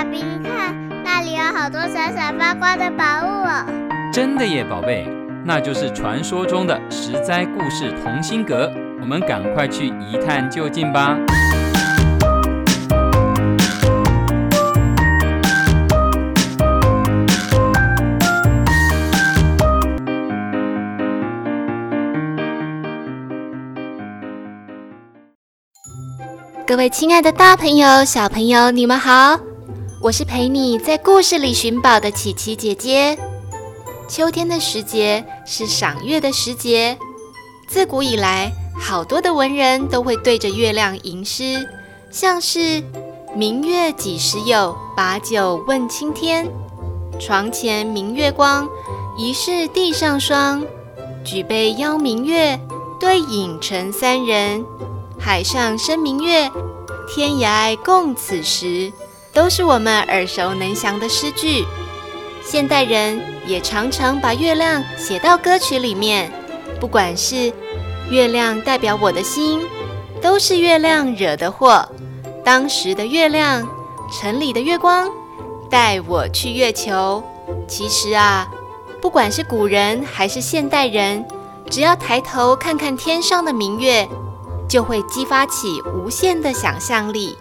爸比，你看那里有好多闪闪发光的宝物哦！真的耶，宝贝，那就是传说中的十灾故事同心阁。我们赶快去一探究竟吧！各位亲爱的大朋友、小朋友，你们好！我是陪你在故事里寻宝的琪琪姐姐。秋天的时节是赏月的时节，自古以来，好多的文人都会对着月亮吟诗，像是“明月几时有，把酒问青天。床前明月光，疑是地上霜。举杯邀明月，对影成三人。”海上生明月，天涯共此时，都是我们耳熟能详的诗句。现代人也常常把月亮写到歌曲里面，不管是月亮代表我的心，都是月亮惹的祸。当时的月亮，城里的月光，带我去月球。其实啊，不管是古人还是现代人，只要抬头看看天上的明月。就会激发起无限的想象力。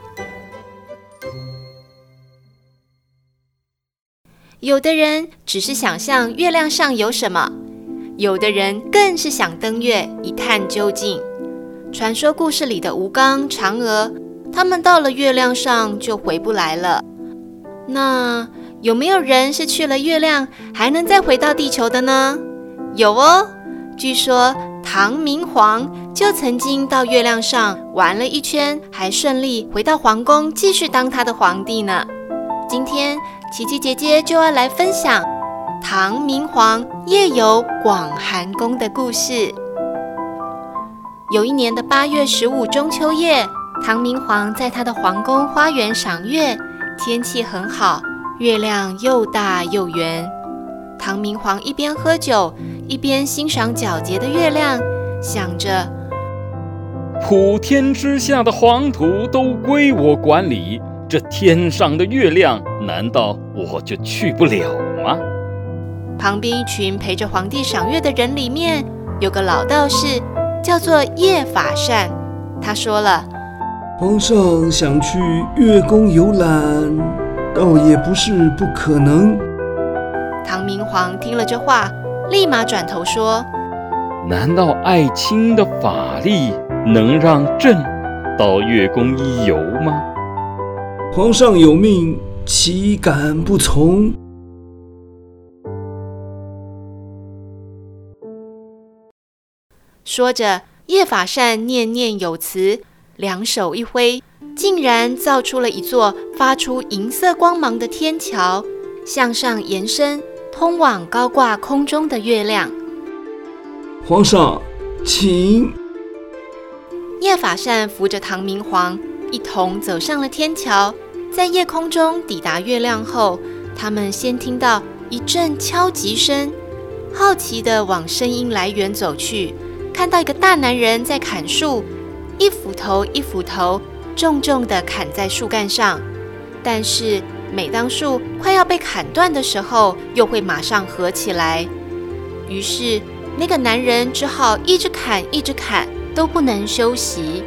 有的人只是想象月亮上有什么，有的人更是想登月一探究竟。传说故事里的吴刚、嫦娥，他们到了月亮上就回不来了。那有没有人是去了月亮还能再回到地球的呢？有哦，据说唐明皇。就曾经到月亮上玩了一圈，还顺利回到皇宫继续当他的皇帝呢。今天琪琪姐姐就要来分享唐明皇夜游广寒宫的故事。有一年的八月十五中秋夜，唐明皇在他的皇宫花园赏月，天气很好，月亮又大又圆。唐明皇一边喝酒，一边欣赏皎洁的月亮，想着。普天之下的黄土都归我管理，这天上的月亮，难道我就去不了吗？旁边一群陪着皇帝赏月的人里面，有个老道士，叫做叶法善。他说了：“皇上想去月宫游览，倒也不是不可能。”唐明皇听了这话，立马转头说：“难道爱卿的法力？”能让朕到月宫一游吗？皇上有命，岂敢不从？说着，叶法善念念有词，两手一挥，竟然造出了一座发出银色光芒的天桥，向上延伸，通往高挂空中的月亮。皇上，请。叶法善扶着唐明皇一同走上了天桥，在夜空中抵达月亮后，他们先听到一阵敲击声，好奇地往声音来源走去，看到一个大男人在砍树，一斧头一斧头重重地砍在树干上，但是每当树快要被砍断的时候，又会马上合起来，于是那个男人只好一直砍，一直砍。都不能休息。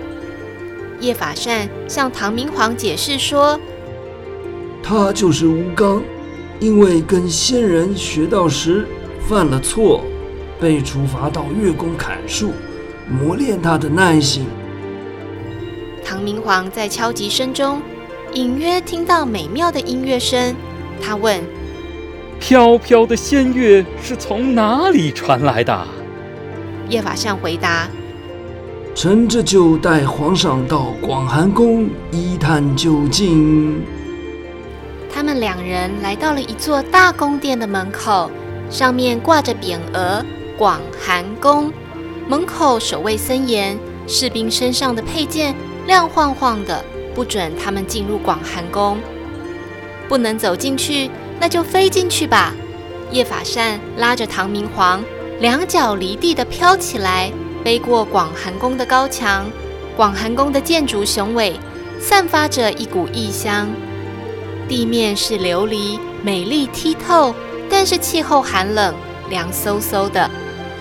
叶法善向唐明皇解释说：“他就是吴刚，因为跟仙人学道时犯了错，被处罚到月宫砍树，磨练他的耐性。”唐明皇在敲击声中隐约听到美妙的音乐声，他问：“飘飘的仙乐是从哪里传来的？”叶法善回答。臣这就带皇上到广寒宫一探究竟。他们两人来到了一座大宫殿的门口，上面挂着匾额“广寒宫”。门口守卫森严，士兵身上的佩剑亮晃晃的，不准他们进入广寒宫。不能走进去，那就飞进去吧。叶法善拉着唐明皇，两脚离地的飘起来。飞过广寒宫的高墙，广寒宫的建筑雄伟，散发着一股异香。地面是琉璃，美丽剔透，但是气候寒冷，凉飕飕的。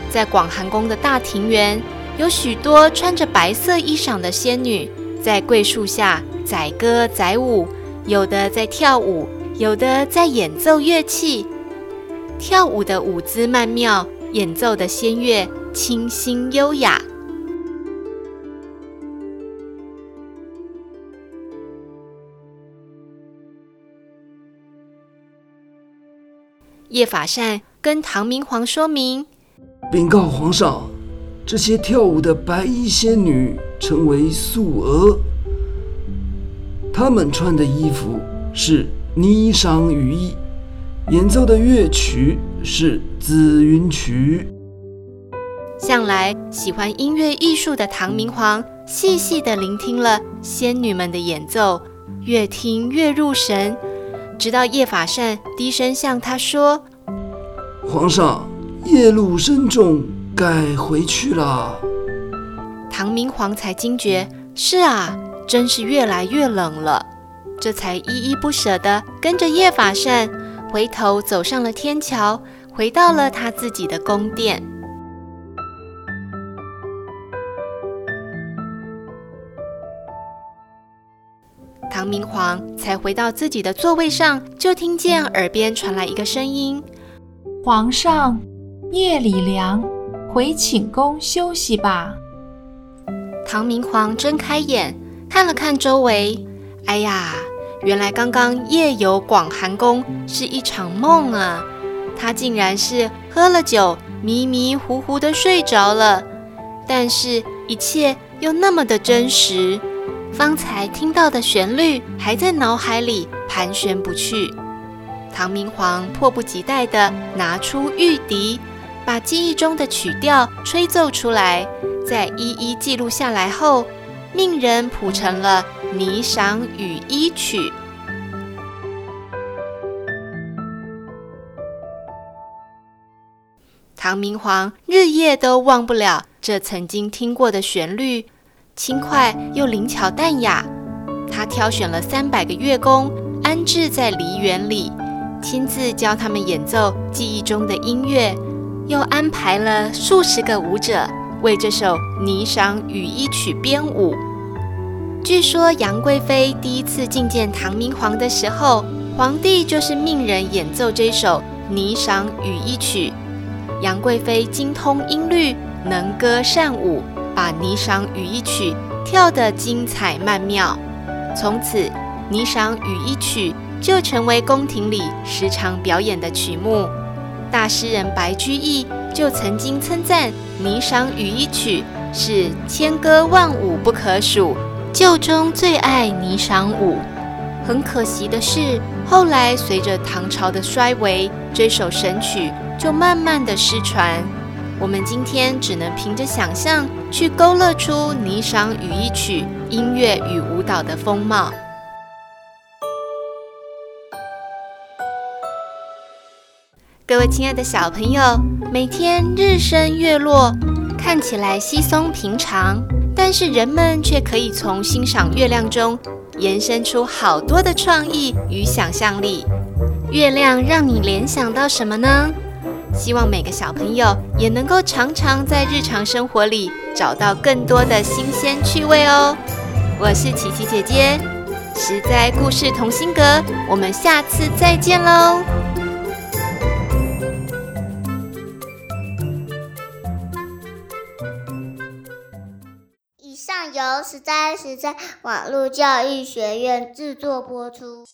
在广寒宫的大庭园，有许多穿着白色衣裳的仙女，在桂树下载歌载舞，有的在跳舞，有的在演奏乐器。跳舞的舞姿曼妙，演奏的仙乐清新优雅。叶法善跟唐明皇说明，禀告皇上，这些跳舞的白衣仙女称为素娥，她们穿的衣服是霓裳羽衣，演奏的乐曲是紫云曲。向来喜欢音乐艺术的唐明皇，细细地聆听了仙女们的演奏，越听越入神。直到叶法善低声向他说：“皇上，夜路深重，该回去了。”唐明皇才惊觉：“是啊，真是越来越冷了。”这才依依不舍地跟着叶法善回头走上了天桥，回到了他自己的宫殿。唐明皇才回到自己的座位上，就听见耳边传来一个声音：“皇上，夜里凉，回寝宫休息吧。”唐明皇睁开眼，看了看周围，哎呀，原来刚刚夜游广寒宫是一场梦啊！他竟然是喝了酒，迷迷糊糊的睡着了，但是一切又那么的真实。方才听到的旋律还在脑海里盘旋不去。唐明皇迫不及待地拿出玉笛，把记忆中的曲调吹奏出来，再一一记录下来后，命人谱成了《霓裳羽衣曲》。唐明皇日夜都忘不了这曾经听过的旋律。轻快又灵巧淡雅，他挑选了三百个乐工安置在梨园里，亲自教他们演奏记忆中的音乐，又安排了数十个舞者为这首《霓裳羽衣曲》编舞。据说杨贵妃第一次觐见唐明皇的时候，皇帝就是命人演奏这首《霓裳羽衣曲》，杨贵妃精通音律，能歌善舞。把《霓裳羽衣曲》跳得精彩曼妙，从此《霓裳羽衣曲》就成为宫廷里时常表演的曲目。大诗人白居易就曾经称赞《霓裳羽衣曲》是千歌万舞不可数，旧中最爱霓裳舞。很可惜的是，后来随着唐朝的衰微，这首神曲就慢慢的失传。我们今天只能凭着想象去勾勒出《霓裳羽衣曲》音乐与舞蹈的风貌。各位亲爱的小朋友，每天日升月落，看起来稀松平常，但是人们却可以从欣赏月亮中延伸出好多的创意与想象力。月亮让你联想到什么呢？希望每个小朋友也能够常常在日常生活里找到更多的新鲜趣味哦。我是琪琪姐姐，实在故事同心阁，我们下次再见喽。以上由实在实在网络教育学院制作播出。